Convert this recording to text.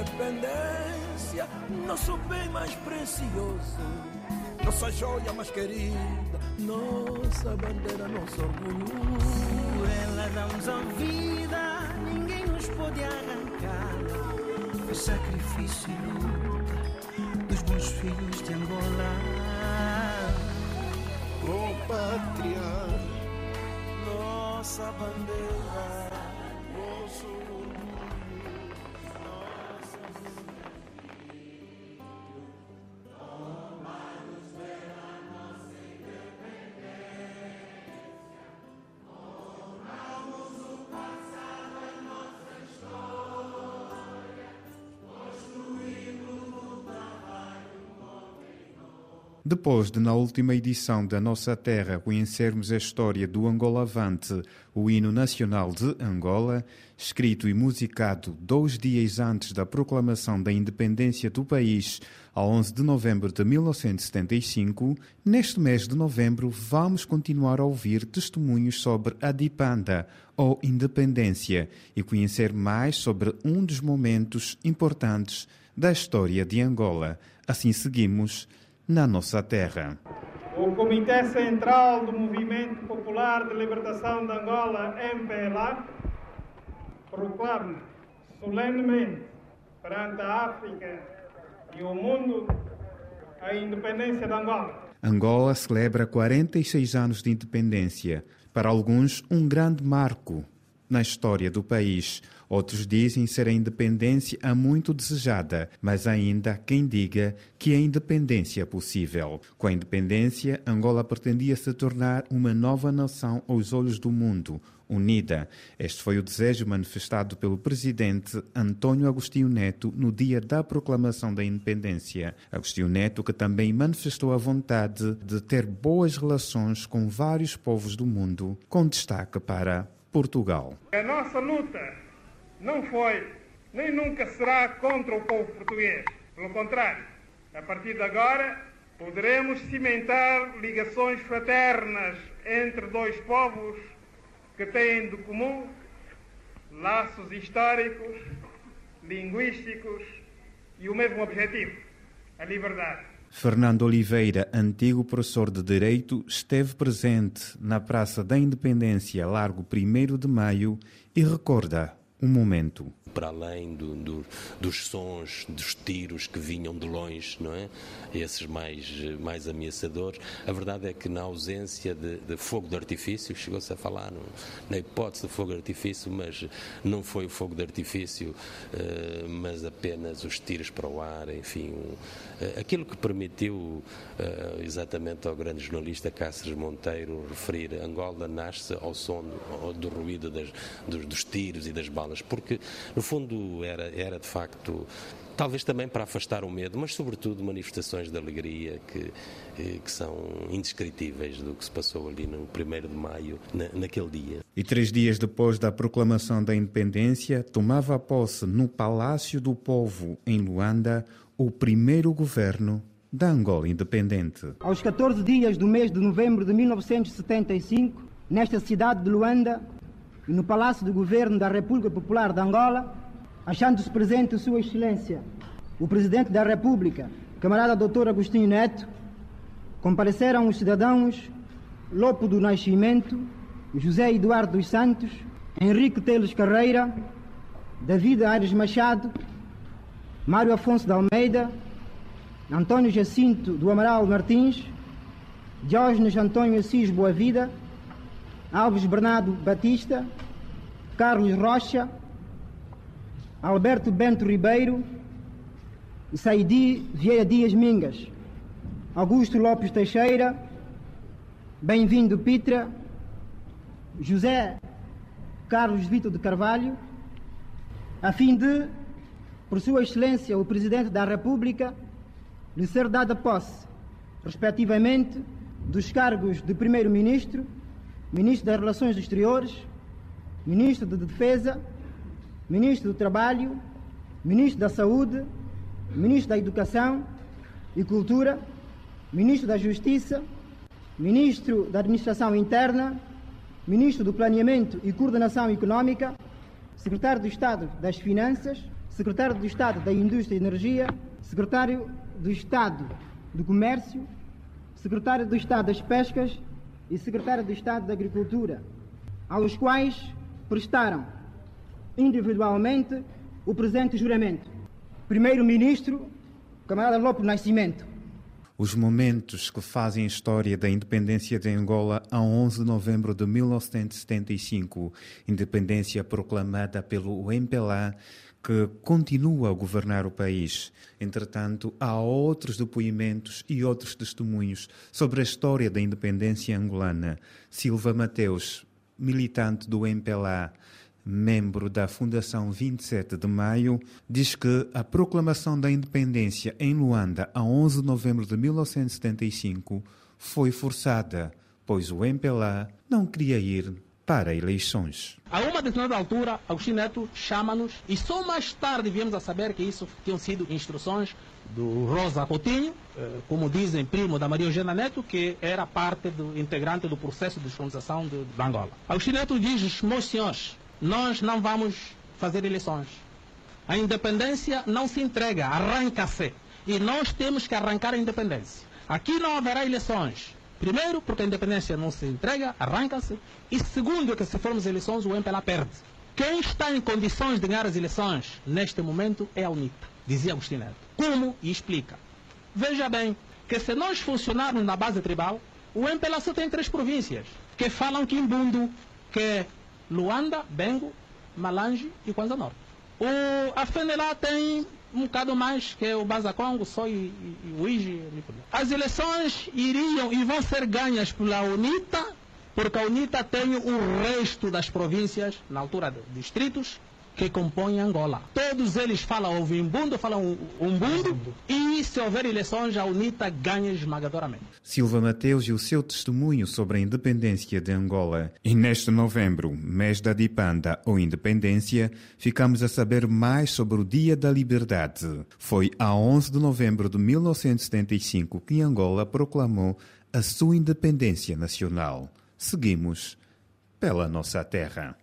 independência, nosso bem mais precioso, nossa joia mais querida, nossa bandeira, nosso orgulho. Ela dá-nos a vida, ninguém nos pode arrancar. O sacrifício e luta dos bons filhos de Angola. Oh pátria, nossa bandeira. Depois de, na última edição da Nossa Terra, conhecermos a história do Angola Avante, o hino nacional de Angola, escrito e musicado dois dias antes da proclamação da independência do país, a 11 de novembro de 1975, neste mês de novembro vamos continuar a ouvir testemunhos sobre a Dipanda, ou independência, e conhecer mais sobre um dos momentos importantes da história de Angola. Assim seguimos na nossa terra. O Comitê Central do Movimento Popular de Libertação de Angola, MPLA, proclama solenemente perante a África e o mundo a independência de Angola. Angola celebra 46 anos de independência, para alguns um grande marco na história do país. Outros dizem ser a independência a muito desejada, mas ainda quem diga que a independência é possível. Com a independência, Angola pretendia se tornar uma nova nação aos olhos do mundo, unida. Este foi o desejo manifestado pelo presidente António Agostinho Neto no dia da proclamação da independência. Agostinho Neto que também manifestou a vontade de ter boas relações com vários povos do mundo, com destaque para Portugal. A nossa luta não foi nem nunca será contra o povo português. Pelo contrário, a partir de agora poderemos cimentar ligações fraternas entre dois povos que têm de comum laços históricos, linguísticos e o mesmo objetivo, a liberdade. Fernando Oliveira, antigo professor de Direito, esteve presente na Praça da Independência, Largo 1 de Maio, e recorda um momento para além do, do, dos sons, dos tiros que vinham de longe, não é? Esses mais, mais ameaçadores. A verdade é que na ausência de, de fogo de artifício, chegou-se a falar no, na hipótese de fogo de artifício, mas não foi o fogo de artifício, uh, mas apenas os tiros para o ar, enfim. Um, uh, aquilo que permitiu uh, exatamente ao grande jornalista Cáceres Monteiro referir Angola nasce ao som, ao, do ruído das, dos, dos tiros e das balas, porque no fundo, era, era de facto talvez também para afastar o medo, mas sobretudo manifestações de alegria que, eh, que são indescritíveis do que se passou ali no 1 de maio, na, naquele dia. E três dias depois da proclamação da independência, tomava posse no Palácio do Povo, em Luanda, o primeiro governo da Angola independente. Aos 14 dias do mês de novembro de 1975, nesta cidade de Luanda, e no Palácio do Governo da República Popular de Angola, achando-se presente Sua Excelência, o Presidente da República, camarada Dr. Agostinho Neto, compareceram os cidadãos Lopo do Nascimento, José Eduardo dos Santos, Henrique Teles Carreira, David Aires Machado, Mário Afonso de Almeida, Antônio Jacinto do Amaral Martins, Diógenes Antônio Assis Boavida, Alves Bernardo Batista, Carlos Rocha, Alberto Bento Ribeiro Saidi Vieira Dias Mingas, Augusto Lopes Teixeira, Bem-vindo Pitra, José Carlos Vitor de Carvalho, a fim de, por Sua Excelência o Presidente da República, lhe ser dada posse, respectivamente, dos cargos de Primeiro-Ministro Ministro das Relações Exteriores, Ministro da de Defesa, Ministro do Trabalho, Ministro da Saúde, Ministro da Educação e Cultura, Ministro da Justiça, Ministro da Administração Interna, Ministro do Planeamento e Coordenação Econômica, Secretário do Estado das Finanças, secretário de Estado da Indústria e Energia, secretário do Estado do Comércio, secretário do Estado das Pescas e secretário do Estado da Agricultura, aos quais prestaram individualmente o presente juramento. Primeiro-Ministro, camarada Lopes Nascimento. Os momentos que fazem história da independência de Angola a 11 de novembro de 1975, independência proclamada pelo MPLA, que continua a governar o país. Entretanto, há outros depoimentos e outros testemunhos sobre a história da independência angolana. Silva Mateus, militante do MPLA, membro da Fundação 27 de Maio, diz que a proclamação da independência em Luanda a 11 de novembro de 1975 foi forçada, pois o MPLA não queria ir para eleições. A uma determinada altura, Agostinho Neto chama-nos e só mais tarde viemos a saber que isso tinham sido instruções do Rosa Coutinho, como dizem, primo da Maria Eugênia Neto, que era parte do integrante do processo de descolonização de, de Angola. Agostinho Neto diz, meus senhores, nós não vamos fazer eleições. A independência não se entrega, arranca-se. E nós temos que arrancar a independência. Aqui não haverá eleições. Primeiro, porque a independência não se entrega, arranca-se. E segundo, que se formos eleições, o MPLA perde. Quem está em condições de ganhar as eleições neste momento é a UNITA, dizia Agostinho Neto. Como? E explica. Veja bem, que se nós funcionarmos na base tribal, o MPLA só tem três províncias, que falam Quimbundo, que é Luanda, Bengo, Malange e Kwanza Norte. O, a FENELA tem um bocado mais, que é o Baza Congo, só e, e, e o Iji. As eleições iriam e vão ser ganhas pela UNITA, porque a UNITA tem o resto das províncias, na altura de distritos, que compõem Angola. Todos eles falam Ovimbundo, falam Umbundo, e se houver eleições, a UNITA ganha esmagadoramente. Silva Mateus e o seu testemunho sobre a independência de Angola. E neste novembro, mês da Dipanda ou Independência, ficamos a saber mais sobre o Dia da Liberdade. Foi a 11 de novembro de 1975 que Angola proclamou a sua independência nacional. Seguimos pela nossa terra.